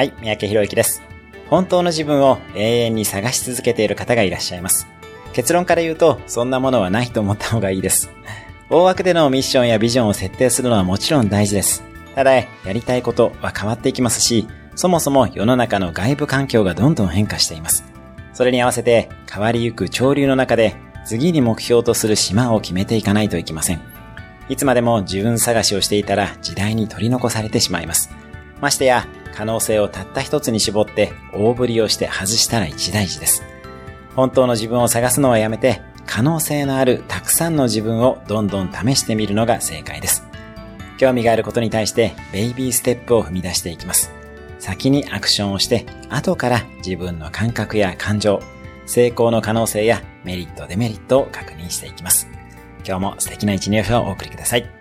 はい、三宅博之です。本当の自分を永遠に探し続けている方がいらっしゃいます。結論から言うと、そんなものはないと思った方がいいです。大枠でのミッションやビジョンを設定するのはもちろん大事です。ただ、やりたいことは変わっていきますし、そもそも世の中の外部環境がどんどん変化しています。それに合わせて変わりゆく潮流の中で次に目標とする島を決めていかないといけません。いつまでも自分探しをしていたら時代に取り残されてしまいます。ましてや可能性をたった一つに絞って大振りをして外したら一大事です。本当の自分を探すのはやめて可能性のあるたくさんの自分をどんどん試してみるのが正解です。興味があることに対してベイビーステップを踏み出していきます。先にアクションをして、後から自分の感覚や感情、成功の可能性やメリット、デメリットを確認していきます。今日も素敵な一日をお送りください。